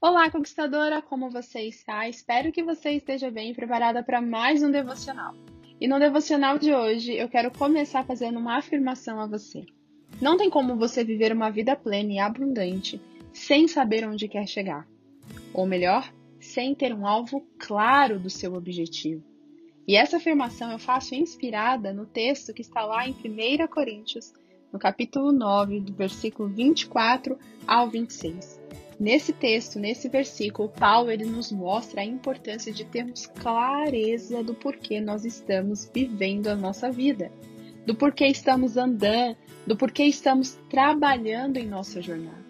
Olá, conquistadora, como você está? Espero que você esteja bem preparada para mais um devocional. E no devocional de hoje, eu quero começar fazendo uma afirmação a você. Não tem como você viver uma vida plena e abundante sem saber onde quer chegar. Ou melhor, sem ter um alvo claro do seu objetivo. E essa afirmação eu faço inspirada no texto que está lá em 1 Coríntios, no capítulo 9, do versículo 24 ao 26 Nesse texto, nesse versículo, Paulo ele nos mostra a importância de termos clareza do porquê nós estamos vivendo a nossa vida, do porquê estamos andando, do porquê estamos trabalhando em nossa jornada.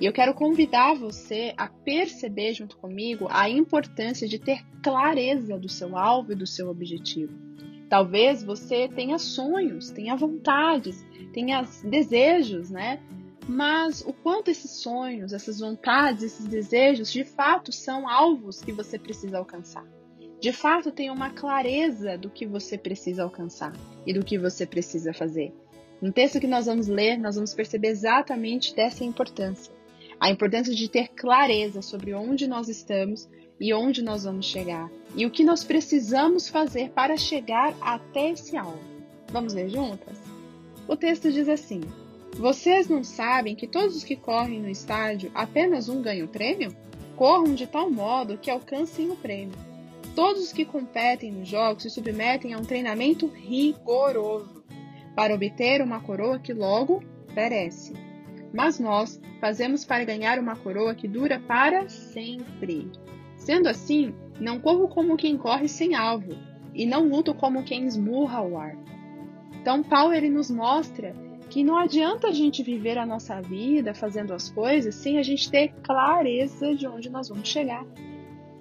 E eu quero convidar você a perceber junto comigo a importância de ter clareza do seu alvo e do seu objetivo. Talvez você tenha sonhos, tenha vontades, tenha desejos, né? Mas o quanto esses sonhos, essas vontades, esses desejos de fato são alvos que você precisa alcançar. De fato, tem uma clareza do que você precisa alcançar e do que você precisa fazer. No texto que nós vamos ler, nós vamos perceber exatamente dessa importância. A importância de ter clareza sobre onde nós estamos e onde nós vamos chegar. E o que nós precisamos fazer para chegar até esse alvo. Vamos ver juntas? O texto diz assim: vocês não sabem que todos os que correm no estádio apenas um ganha o prêmio? Corram de tal modo que alcancem o prêmio. Todos os que competem nos jogos se submetem a um treinamento rigoroso para obter uma coroa que logo perece. Mas nós fazemos para ganhar uma coroa que dura para sempre. Sendo assim, não corro como quem corre sem alvo, e não luto como quem esmurra o ar. Então, Paulo ele nos mostra que não adianta a gente viver a nossa vida fazendo as coisas sem a gente ter clareza de onde nós vamos chegar.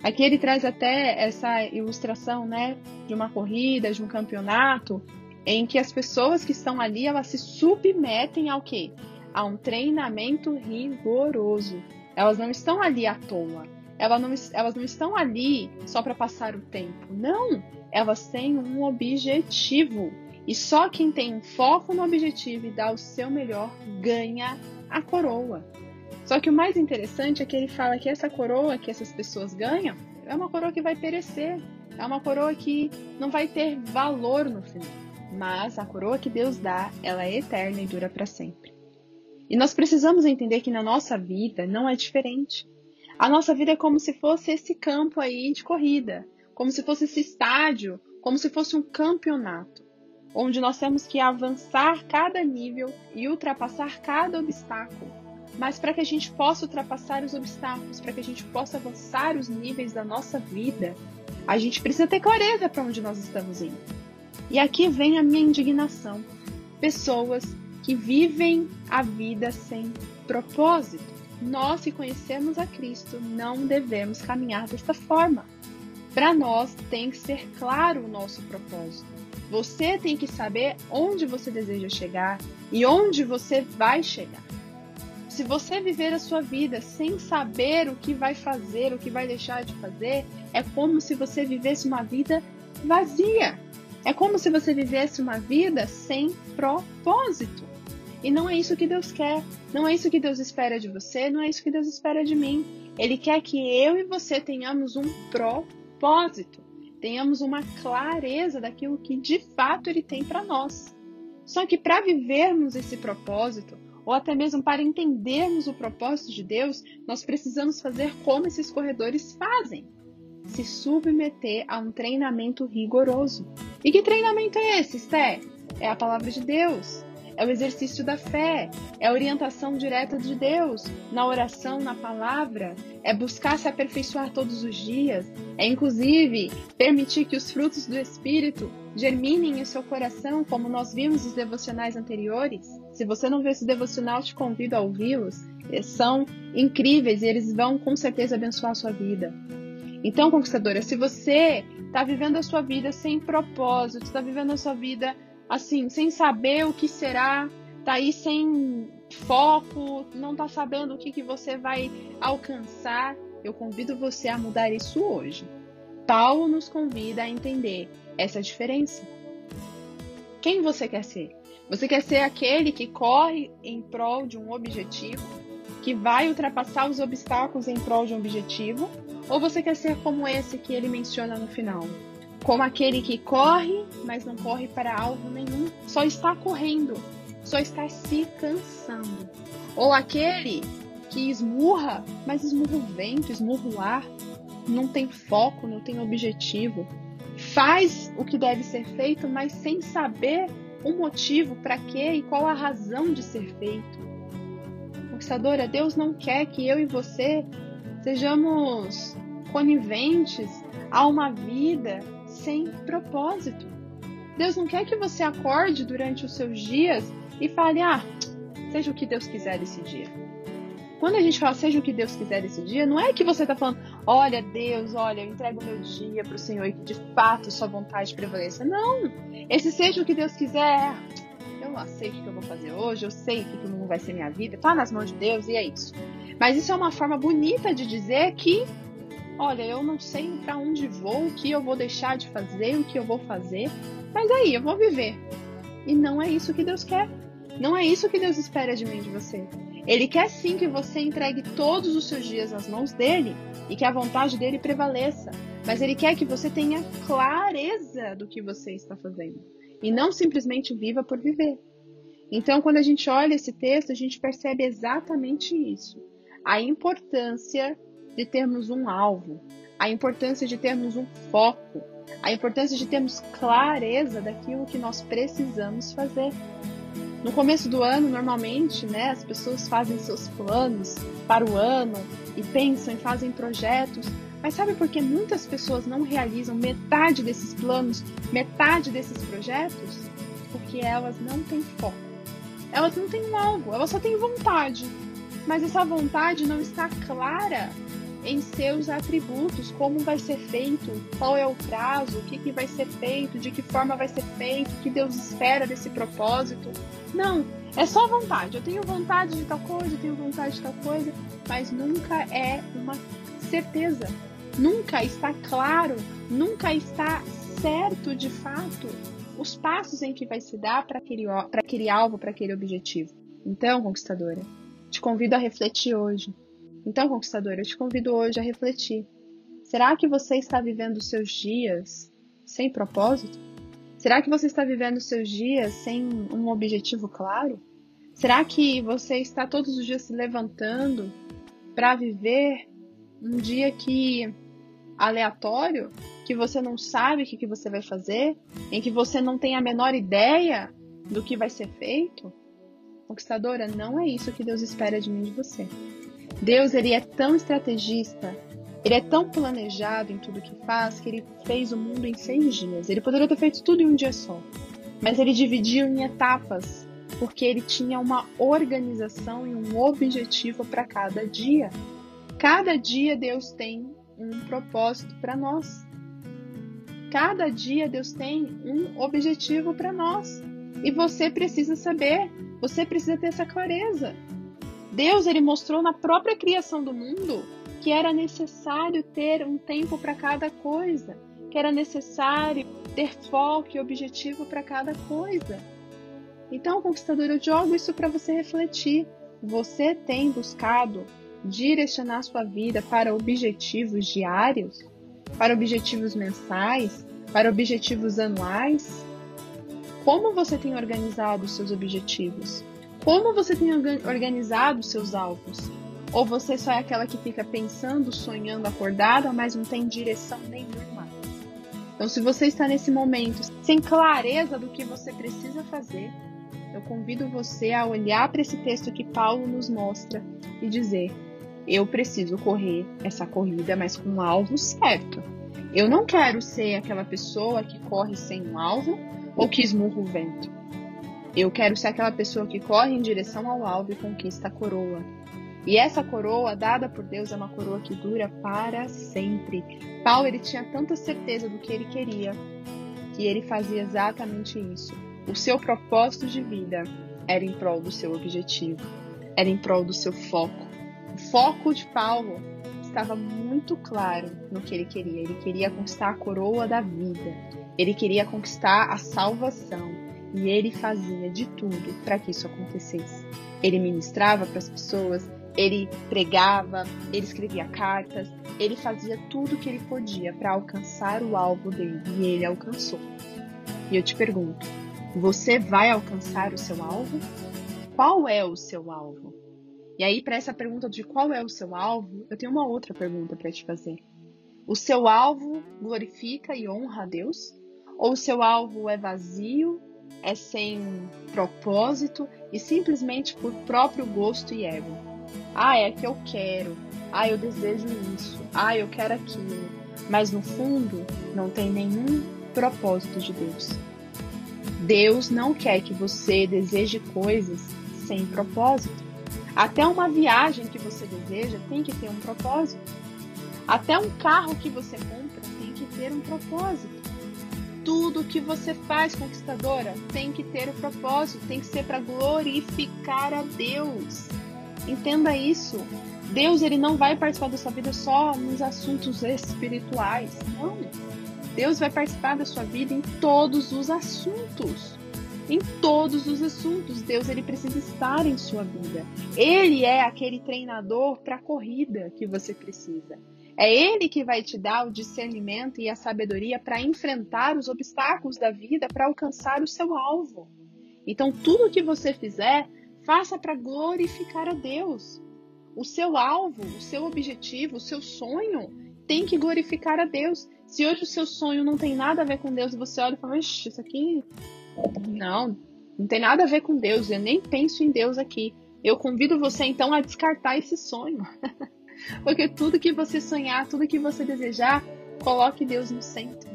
Aqui ele traz até essa ilustração, né, de uma corrida, de um campeonato, em que as pessoas que estão ali, elas se submetem ao quê? A um treinamento rigoroso. Elas não estão ali à toa. Elas não, elas não estão ali só para passar o tempo. Não! Elas têm um objetivo. E só quem tem um foco no objetivo e dá o seu melhor ganha a coroa. Só que o mais interessante é que ele fala que essa coroa que essas pessoas ganham é uma coroa que vai perecer, é uma coroa que não vai ter valor no final. Mas a coroa que Deus dá, ela é eterna e dura para sempre. E nós precisamos entender que na nossa vida não é diferente. A nossa vida é como se fosse esse campo aí de corrida, como se fosse esse estádio, como se fosse um campeonato onde nós temos que avançar cada nível e ultrapassar cada obstáculo. Mas para que a gente possa ultrapassar os obstáculos, para que a gente possa avançar os níveis da nossa vida, a gente precisa ter clareza para onde nós estamos indo. E aqui vem a minha indignação. Pessoas que vivem a vida sem propósito. Nós que conhecemos a Cristo não devemos caminhar desta forma. Para nós tem que ser claro o nosso propósito. Você tem que saber onde você deseja chegar e onde você vai chegar. Se você viver a sua vida sem saber o que vai fazer, o que vai deixar de fazer, é como se você vivesse uma vida vazia. É como se você vivesse uma vida sem propósito. E não é isso que Deus quer. Não é isso que Deus espera de você, não é isso que Deus espera de mim. Ele quer que eu e você tenhamos um propósito tenhamos uma clareza daquilo que de fato ele tem para nós. Só que para vivermos esse propósito, ou até mesmo para entendermos o propósito de Deus, nós precisamos fazer como esses corredores fazem: se submeter a um treinamento rigoroso. E que treinamento é esse, Sté? É a palavra de Deus é o exercício da fé, é a orientação direta de Deus na oração, na palavra, é buscar se aperfeiçoar todos os dias, é inclusive permitir que os frutos do Espírito germinem em seu coração, como nós vimos nos devocionais anteriores. Se você não viu esse devocional, te convido a ouvi-los. São incríveis e eles vão com certeza abençoar a sua vida. Então, conquistadora, se você está vivendo a sua vida sem propósito, está vivendo a sua vida assim, sem saber o que será, tá aí sem foco, não tá sabendo o que, que você vai alcançar, eu convido você a mudar isso hoje. Paulo nos convida a entender essa diferença. Quem você quer ser? Você quer ser aquele que corre em prol de um objetivo, que vai ultrapassar os obstáculos em prol de um objetivo? Ou você quer ser como esse que ele menciona no final? Como aquele que corre, mas não corre para alvo nenhum, só está correndo, só está se cansando. Ou aquele que esmurra, mas esmurra o vento, esmurra o ar, não tem foco, não tem objetivo. Faz o que deve ser feito, mas sem saber o motivo para quê e qual a razão de ser feito. Conquistadora, Deus não quer que eu e você sejamos coniventes a uma vida sem propósito. Deus não quer que você acorde durante os seus dias e fale: ah, seja o que Deus quiser esse dia. Quando a gente fala seja o que Deus quiser esse dia, não é que você está falando, olha Deus, olha, eu entrego meu dia para o Senhor e que de fato sua vontade prevaleça. Não! Esse seja o que Deus quiser, eu não sei o que eu vou fazer hoje, eu sei que não vai ser minha vida, tá nas mãos de Deus e é isso. Mas isso é uma forma bonita de dizer que, olha, eu não sei para onde vou, o que eu vou deixar de fazer, o que eu vou fazer, mas aí eu vou viver. E não é isso que Deus quer. Não é isso que Deus espera de mim, de você. Ele quer sim que você entregue todos os seus dias nas mãos dele e que a vontade dele prevaleça. Mas ele quer que você tenha clareza do que você está fazendo e não simplesmente viva por viver. Então, quando a gente olha esse texto, a gente percebe exatamente isso. A importância de termos um alvo, a importância de termos um foco, a importância de termos clareza daquilo que nós precisamos fazer. No começo do ano, normalmente, né, as pessoas fazem seus planos para o ano e pensam e fazem projetos. Mas sabe por que muitas pessoas não realizam metade desses planos, metade desses projetos? Porque elas não têm foco. Elas não têm algo, elas só têm vontade. Mas essa vontade não está clara em seus atributos, como vai ser feito, qual é o prazo, o que, que vai ser feito, de que forma vai ser feito, o que Deus espera desse propósito. Não, é só vontade. Eu tenho vontade de tal coisa, eu tenho vontade de tal coisa, mas nunca é uma certeza. Nunca está claro, nunca está certo de fato os passos em que vai se dar para aquele, aquele alvo, para aquele objetivo. Então, conquistadora, te convido a refletir hoje. Então, conquistadora, eu te convido hoje a refletir. Será que você está vivendo os seus dias sem propósito? Será que você está vivendo os seus dias sem um objetivo claro? Será que você está todos os dias se levantando para viver um dia que aleatório, que você não sabe o que, que você vai fazer, em que você não tem a menor ideia do que vai ser feito? Conquistadora, não é isso que Deus espera de mim e de você. Deus ele é tão estrategista, ele é tão planejado em tudo que faz que ele fez o mundo em seis dias. Ele poderia ter feito tudo em um dia só, mas ele dividiu em etapas porque ele tinha uma organização e um objetivo para cada dia. Cada dia Deus tem um propósito para nós. Cada dia Deus tem um objetivo para nós. E você precisa saber, você precisa ter essa clareza. Deus ele mostrou na própria criação do mundo que era necessário ter um tempo para cada coisa, que era necessário ter foco e objetivo para cada coisa. Então, conquistador, eu jogo isso para você refletir. Você tem buscado direcionar sua vida para objetivos diários, para objetivos mensais, para objetivos anuais? Como você tem organizado os seus objetivos? Como você tem organizado seus alvos? Ou você só é aquela que fica pensando, sonhando, acordada, mas não tem direção nenhuma? Então, se você está nesse momento sem clareza do que você precisa fazer, eu convido você a olhar para esse texto que Paulo nos mostra e dizer: eu preciso correr essa corrida, mas com um alvo certo. Eu não quero ser aquela pessoa que corre sem um alvo ou que esmurra o vento. Eu quero ser aquela pessoa que corre em direção ao alvo e conquista a coroa. E essa coroa dada por Deus é uma coroa que dura para sempre. Paulo ele tinha tanta certeza do que ele queria que ele fazia exatamente isso. O seu propósito de vida era em prol do seu objetivo, era em prol do seu foco. O foco de Paulo estava muito claro no que ele queria. Ele queria conquistar a coroa da vida. Ele queria conquistar a salvação. E ele fazia de tudo para que isso acontecesse. Ele ministrava para as pessoas, Ele pregava, ele escrevia cartas, ele fazia tudo o que ele podia para alcançar o alvo dele e ele alcançou. E eu te pergunto: você vai alcançar o seu alvo? Qual é o seu alvo? E aí, para essa pergunta de qual é o seu alvo, eu tenho uma outra pergunta para te fazer. O seu alvo glorifica e honra a Deus? Ou o seu alvo é vazio, é sem propósito e simplesmente por próprio gosto e ego? Ah, é que eu quero. Ah, eu desejo isso. Ah, eu quero aquilo. Mas no fundo, não tem nenhum propósito de Deus. Deus não quer que você deseje coisas sem propósito. Até uma viagem que você deseja tem que ter um propósito. Até um carro que você compra tem que ter um propósito. Tudo que você faz, conquistadora, tem que ter um propósito, tem que ser para glorificar a Deus. Entenda isso. Deus ele não vai participar da sua vida só nos assuntos espirituais. Não. Deus vai participar da sua vida em todos os assuntos em todos os assuntos. Deus ele precisa estar em sua vida. Ele é aquele treinador para a corrida que você precisa. É ele que vai te dar o discernimento e a sabedoria para enfrentar os obstáculos da vida para alcançar o seu alvo. Então, tudo que você fizer, faça para glorificar a Deus. O seu alvo, o seu objetivo, o seu sonho tem que glorificar a Deus. Se hoje o seu sonho não tem nada a ver com Deus, você olha e fala, isso aqui não, não tem nada a ver com Deus. Eu nem penso em Deus aqui. Eu convido você então a descartar esse sonho. Porque tudo que você sonhar, tudo que você desejar, coloque Deus no centro.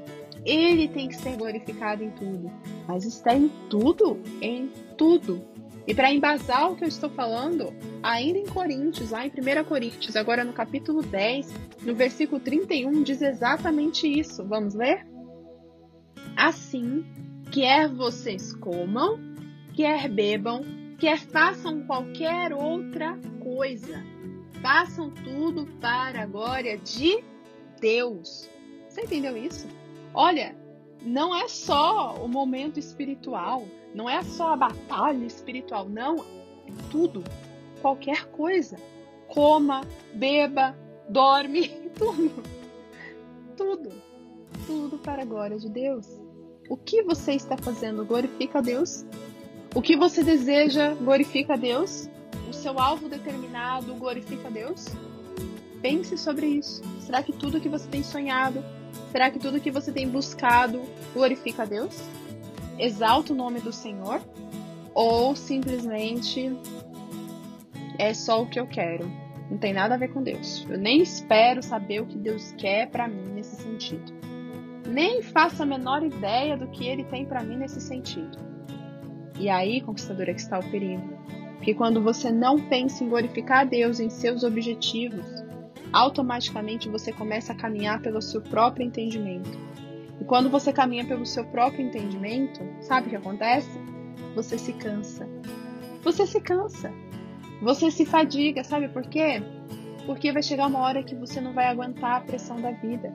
Ele tem que ser glorificado em tudo. Mas está em tudo, em tudo. E para embasar o que eu estou falando, ainda em Coríntios, lá em 1 Coríntios, agora no capítulo 10, no versículo 31, diz exatamente isso. Vamos ler? Assim, Quer vocês comam, quer bebam, quer façam qualquer outra coisa. Façam tudo para a glória de Deus. Você entendeu isso? Olha, não é só o momento espiritual, não é só a batalha espiritual, não. É tudo, qualquer coisa. Coma, beba, dorme, tudo. Tudo. Tudo para a glória de Deus. O que você está fazendo glorifica a Deus? O que você deseja glorifica a Deus? O seu alvo determinado glorifica a Deus? Pense sobre isso. Será que tudo que você tem sonhado, será que tudo que você tem buscado glorifica a Deus? Exalta o nome do Senhor? Ou simplesmente é só o que eu quero? Não tem nada a ver com Deus. Eu nem espero saber o que Deus quer para mim nesse sentido nem faço a menor ideia do que ele tem para mim nesse sentido. E aí, conquistadora, que está o perigo. Porque quando você não pensa em glorificar a Deus em seus objetivos, automaticamente você começa a caminhar pelo seu próprio entendimento. E quando você caminha pelo seu próprio entendimento, sabe o que acontece? Você se cansa. Você se cansa. Você se fadiga, sabe por quê? Porque vai chegar uma hora que você não vai aguentar a pressão da vida.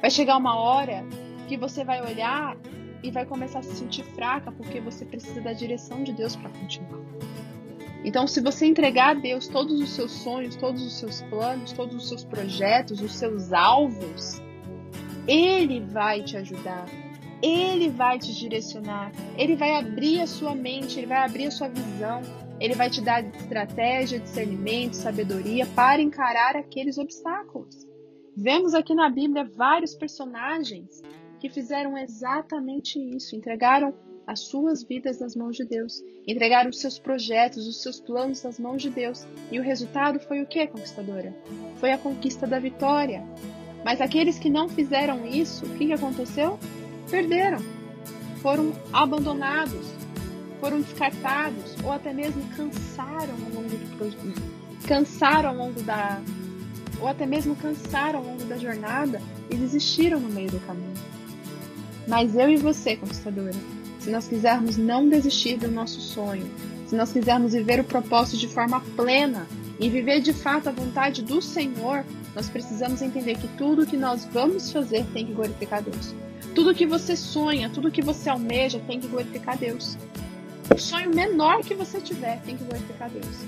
Vai chegar uma hora que você vai olhar e vai começar a se sentir fraca porque você precisa da direção de Deus para continuar. Então, se você entregar a Deus todos os seus sonhos, todos os seus planos, todos os seus projetos, os seus alvos, Ele vai te ajudar, Ele vai te direcionar, Ele vai abrir a sua mente, Ele vai abrir a sua visão, Ele vai te dar estratégia, discernimento, sabedoria para encarar aqueles obstáculos. Vemos aqui na Bíblia vários personagens que fizeram exatamente isso, entregaram as suas vidas nas mãos de Deus, entregaram os seus projetos, os seus planos nas mãos de Deus. E o resultado foi o que, conquistadora? Foi a conquista da vitória. Mas aqueles que não fizeram isso, o que, aconteceu? Perderam. Foram abandonados, foram descartados, ou até mesmo cansaram ao longo do cansaram ao longo da, ou até mesmo cansaram ao longo da jornada e desistiram no meio do caminho. Mas eu e você, conquistadora, se nós quisermos não desistir do nosso sonho, se nós quisermos viver o propósito de forma plena e viver de fato a vontade do Senhor, nós precisamos entender que tudo que nós vamos fazer tem que glorificar Deus. Tudo que você sonha, tudo que você almeja tem que glorificar Deus. O sonho menor que você tiver tem que glorificar Deus.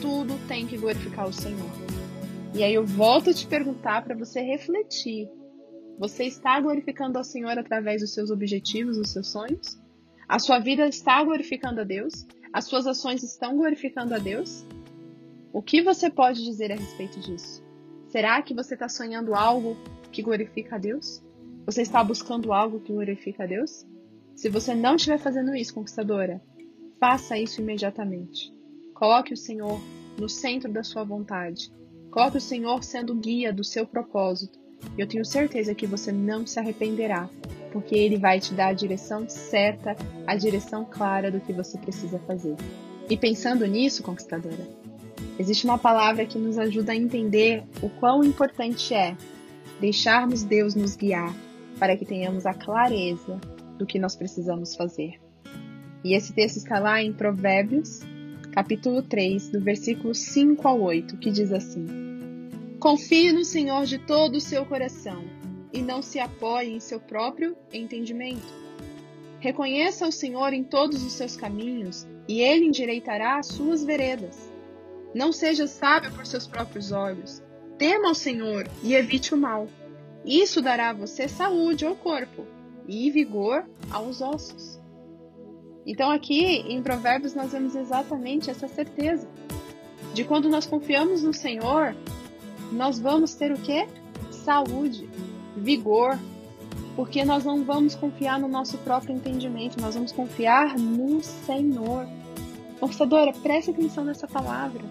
tudo tem que glorificar o Senhor. E aí eu volto a te perguntar para você refletir. Você está glorificando ao Senhor através dos seus objetivos, dos seus sonhos? A sua vida está glorificando a Deus? As suas ações estão glorificando a Deus? O que você pode dizer a respeito disso? Será que você está sonhando algo que glorifica a Deus? Você está buscando algo que glorifica a Deus? Se você não estiver fazendo isso, conquistadora, faça isso imediatamente. Coloque o Senhor no centro da sua vontade. Coloque o Senhor sendo guia do seu propósito. Eu tenho certeza que você não se arrependerá, porque Ele vai te dar a direção certa, a direção clara do que você precisa fazer. E pensando nisso, conquistadora, existe uma palavra que nos ajuda a entender o quão importante é deixarmos Deus nos guiar para que tenhamos a clareza do que nós precisamos fazer. E esse texto está lá em Provérbios, capítulo 3, do versículo 5 ao 8, que diz assim: Confie no Senhor de todo o seu coração e não se apoie em seu próprio entendimento. Reconheça o Senhor em todos os seus caminhos e ele endireitará as suas veredas. Não seja sábio por seus próprios olhos. Tema ao Senhor e evite o mal. Isso dará a você saúde ao corpo e vigor aos ossos. Então, aqui em Provérbios, nós vemos exatamente essa certeza de quando nós confiamos no Senhor, nós vamos ter o que? Saúde, vigor, porque nós não vamos confiar no nosso próprio entendimento, nós vamos confiar no Senhor. Conquistadora, preste atenção nessa palavra.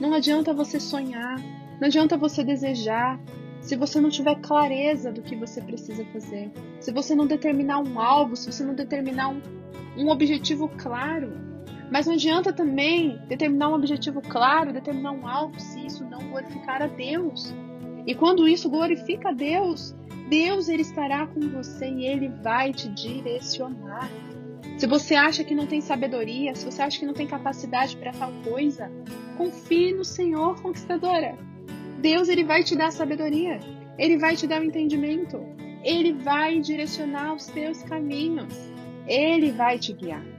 Não adianta você sonhar, não adianta você desejar, se você não tiver clareza do que você precisa fazer, se você não determinar um alvo, se você não determinar um, um objetivo claro. Mas não adianta também determinar um objetivo claro, determinar um alvo, se isso não glorificar a Deus. E quando isso glorifica a Deus, Deus ele estará com você e ele vai te direcionar. Se você acha que não tem sabedoria, se você acha que não tem capacidade para tal coisa, confie no Senhor, conquistadora. Deus ele vai te dar sabedoria, ele vai te dar o entendimento, ele vai direcionar os teus caminhos, ele vai te guiar.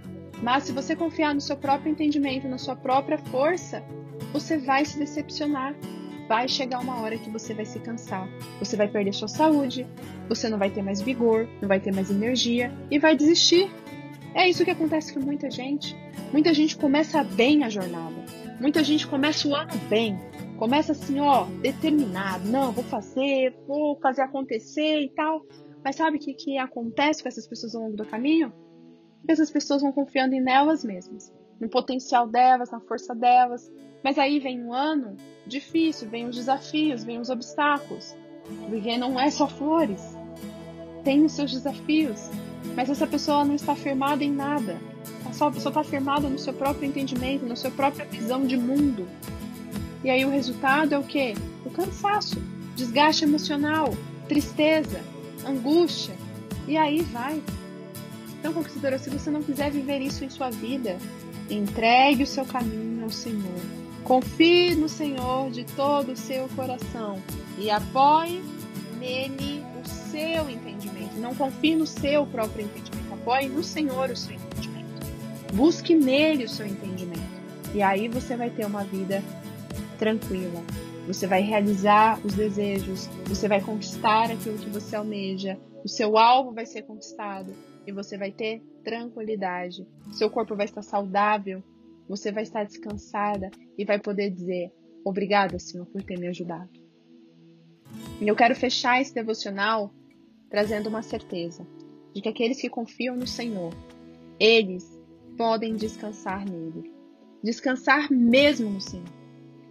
Mas se você confiar no seu próprio entendimento, na sua própria força, você vai se decepcionar. Vai chegar uma hora que você vai se cansar, você vai perder sua saúde, você não vai ter mais vigor, não vai ter mais energia e vai desistir. É isso que acontece com muita gente. Muita gente começa bem a jornada. Muita gente começa o ano bem, Começa assim, ó, determinado. Não, vou fazer, vou fazer acontecer e tal. Mas sabe o que, que acontece com essas pessoas ao longo do caminho? Essas pessoas vão confiando em elas mesmas, no potencial delas, na força delas. Mas aí vem um ano difícil, vem os desafios, vem os obstáculos. Porque não é só flores. Tem os seus desafios. Mas essa pessoa não está firmada em nada. Essa pessoa está firmada no seu próprio entendimento, na sua própria visão de mundo. E aí o resultado é o quê? O cansaço, desgaste emocional, tristeza, angústia. E aí vai. Então, conquistadora, se você não quiser viver isso em sua vida, entregue o seu caminho ao Senhor. Confie no Senhor de todo o seu coração e apoie nele o seu entendimento. Não confie no seu próprio entendimento, apoie no Senhor o seu entendimento. Busque nele o seu entendimento. E aí você vai ter uma vida tranquila. Você vai realizar os desejos, você vai conquistar aquilo que você almeja, o seu alvo vai ser conquistado e você vai ter tranquilidade. Seu corpo vai estar saudável, você vai estar descansada e vai poder dizer: Obrigada, Senhor, por ter me ajudado. E eu quero fechar esse devocional trazendo uma certeza de que aqueles que confiam no Senhor, eles podem descansar nele. Descansar mesmo no Senhor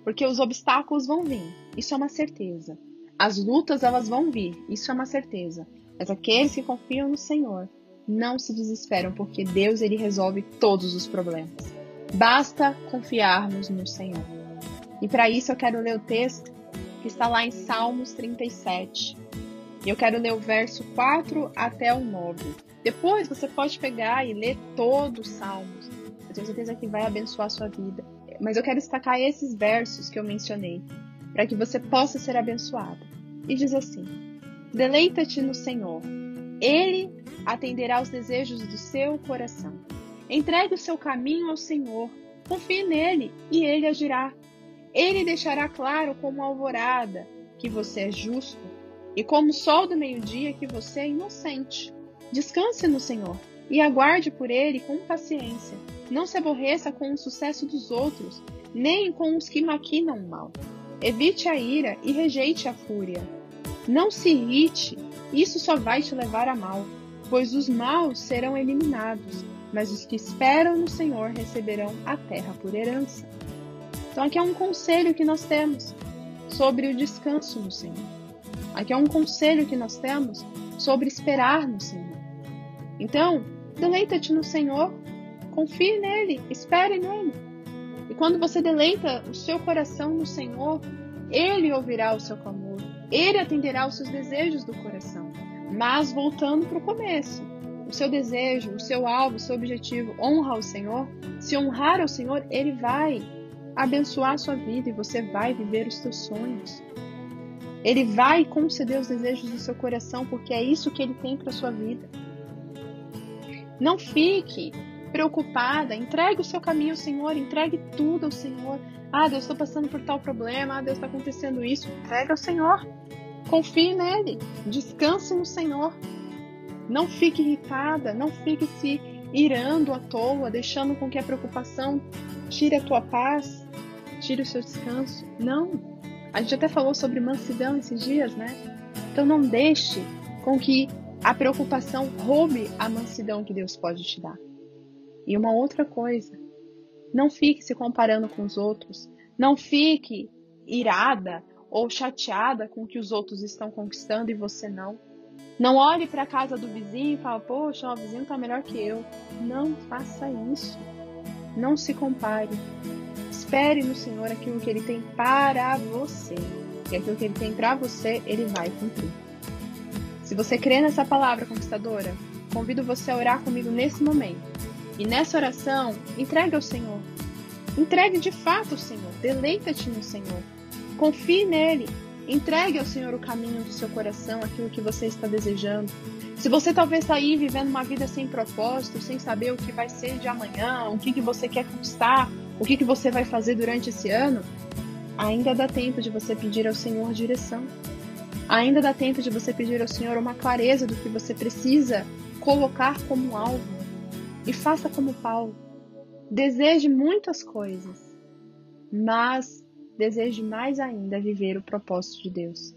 porque os obstáculos vão vir, isso é uma certeza. As lutas elas vão vir, isso é uma certeza. Mas aqueles que confiam no Senhor não se desesperam, porque Deus ele resolve todos os problemas. Basta confiarmos no Senhor. E para isso eu quero ler o texto que está lá em Salmos 37. E eu quero ler o verso 4 até o 9. Depois você pode pegar e ler todos os Salmos. Eu tenho certeza que vai abençoar a sua vida mas eu quero destacar esses versos que eu mencionei, para que você possa ser abençoado. E diz assim: Deleita-te no Senhor, Ele atenderá aos desejos do seu coração. Entregue o seu caminho ao Senhor, Confie nele e ele agirá. Ele deixará claro como alvorada que você é justo e como o sol do meio-dia que você é inocente. Descanse no Senhor e aguarde por ele com paciência. Não se aborreça com o sucesso dos outros, nem com os que maquinam o mal. Evite a ira e rejeite a fúria. Não se irrite, isso só vai te levar a mal, pois os maus serão eliminados, mas os que esperam no Senhor receberão a terra por herança. Então, aqui é um conselho que nós temos sobre o descanso no Senhor. Aqui é um conselho que nós temos sobre esperar no Senhor. Então, deleita-te no Senhor, confie nele, espere nele. E quando você deleita o seu coração no Senhor, ele ouvirá o seu clamor, ele atenderá os seus desejos do coração. Mas voltando para o começo, o seu desejo, o seu alvo, o seu objetivo honra ao Senhor, se honrar ao Senhor, ele vai abençoar a sua vida e você vai viver os seus sonhos. Ele vai conceder os desejos do seu coração, porque é isso que ele tem para sua vida. Não fique preocupada, entregue o seu caminho ao Senhor, entregue tudo ao Senhor. Ah, Deus, estou passando por tal problema, ah, Deus, está acontecendo isso. Entregue ao Senhor. Confie nele, descanse no Senhor. Não fique irritada, não fique se irando à toa, deixando com que a preocupação tire a tua paz, tire o seu descanso. Não. A gente até falou sobre mansidão esses dias, né? Então não deixe com que a preocupação roube a mansidão que Deus pode te dar. E uma outra coisa, não fique se comparando com os outros, não fique irada ou chateada com o que os outros estão conquistando e você não. Não olhe para a casa do vizinho e fale, poxa, o vizinho está melhor que eu. Não faça isso. Não se compare. Espere no Senhor aquilo que Ele tem para você. E aquilo que Ele tem para você, Ele vai cumprir. Se você crê nessa palavra conquistadora, convido você a orar comigo nesse momento. E nessa oração, entregue ao Senhor. Entregue de fato ao Senhor. Deleita-te no Senhor. Confie nele. Entregue ao Senhor o caminho do seu coração, aquilo que você está desejando. Se você talvez está aí vivendo uma vida sem propósito, sem saber o que vai ser de amanhã, o que, que você quer conquistar, o que, que você vai fazer durante esse ano, ainda dá tempo de você pedir ao Senhor direção. Ainda dá tempo de você pedir ao Senhor uma clareza do que você precisa colocar como alvo. E faça como Paulo. Deseje muitas coisas, mas deseje mais ainda viver o propósito de Deus.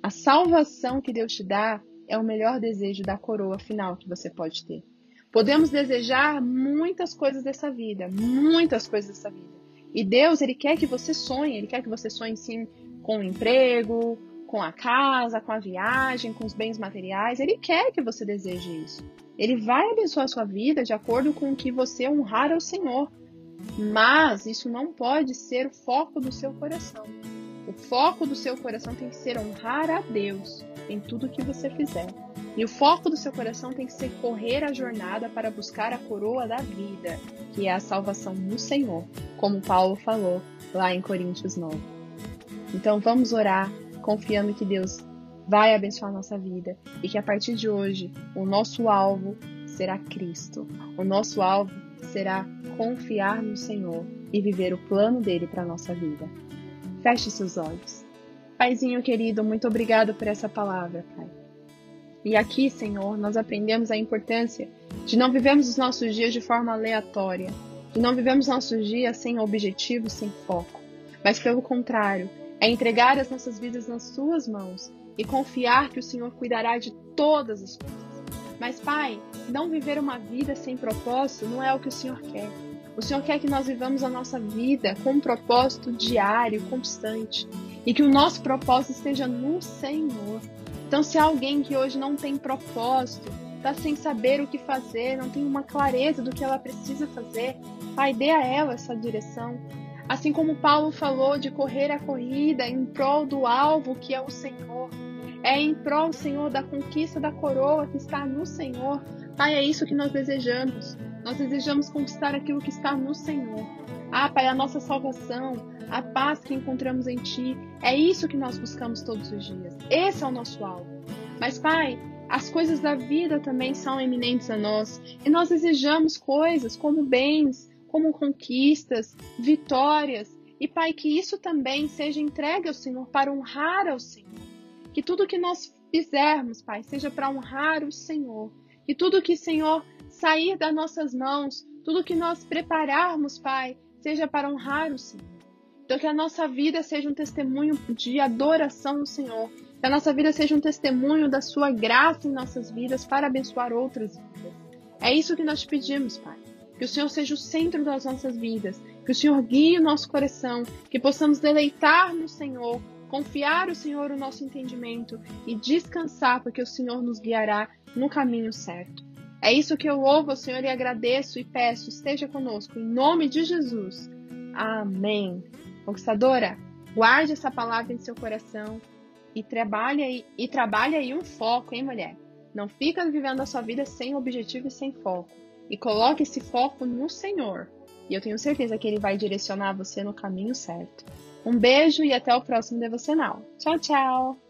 A salvação que Deus te dá é o melhor desejo da coroa final que você pode ter. Podemos desejar muitas coisas dessa vida, muitas coisas dessa vida. E Deus, ele quer que você sonhe, ele quer que você sonhe sim com o emprego, com a casa, com a viagem, com os bens materiais. Ele quer que você deseje isso. Ele vai abençoar a sua vida de acordo com o que você honrar ao Senhor. Mas isso não pode ser o foco do seu coração. O foco do seu coração tem que ser honrar a Deus em tudo que você fizer. E o foco do seu coração tem que ser correr a jornada para buscar a coroa da vida, que é a salvação no Senhor, como Paulo falou lá em Coríntios 9. Então vamos orar confiando que Deus vai abençoar a nossa vida e que a partir de hoje o nosso alvo será Cristo. O nosso alvo será confiar no Senhor e viver o plano dele para a nossa vida. Feche seus olhos. Paizinho querido, muito obrigado por essa palavra, Pai. E aqui, Senhor, nós aprendemos a importância de não vivermos os nossos dias de forma aleatória, de não vivermos nossos dias sem objetivo, sem foco, mas pelo contrário, é entregar as nossas vidas nas Suas mãos e confiar que o Senhor cuidará de todas as coisas. Mas, Pai, não viver uma vida sem propósito não é o que o Senhor quer. O Senhor quer que nós vivamos a nossa vida com um propósito diário, constante. E que o nosso propósito esteja no Senhor. Então, se há alguém que hoje não tem propósito, está sem saber o que fazer, não tem uma clareza do que ela precisa fazer, Pai, dê a ela essa direção. Assim como Paulo falou de correr a corrida em prol do alvo que é o Senhor. É em prol, Senhor, da conquista da coroa que está no Senhor. Pai, é isso que nós desejamos. Nós desejamos conquistar aquilo que está no Senhor. Ah, Pai, a nossa salvação, a paz que encontramos em Ti, é isso que nós buscamos todos os dias. Esse é o nosso alvo. Mas, Pai, as coisas da vida também são eminentes a nós e nós desejamos coisas como bens, como conquistas, vitórias, e Pai, que isso também seja entregue ao Senhor para honrar ao Senhor. Que tudo que nós fizermos, Pai, seja para honrar o Senhor. E tudo que, Senhor, sair das nossas mãos, tudo que nós prepararmos, Pai, seja para honrar o Senhor. Então, que a nossa vida seja um testemunho de adoração ao Senhor. Que a nossa vida seja um testemunho da Sua graça em nossas vidas para abençoar outras vidas. É isso que nós te pedimos, Pai. Que o Senhor seja o centro das nossas vidas. Que o Senhor guie o nosso coração. Que possamos deleitar no Senhor. Confiar o Senhor o nosso entendimento e descansar, porque o Senhor nos guiará no caminho certo. É isso que eu louvo ao Senhor e agradeço e peço, esteja conosco, em nome de Jesus. Amém. Conquistadora, guarde essa palavra em seu coração e trabalhe aí, e trabalhe aí um foco, hein, mulher? Não fica vivendo a sua vida sem objetivo e sem foco. E coloque esse foco no Senhor. E eu tenho certeza que Ele vai direcionar você no caminho certo. Um beijo e até o próximo devocional. Tchau, tchau!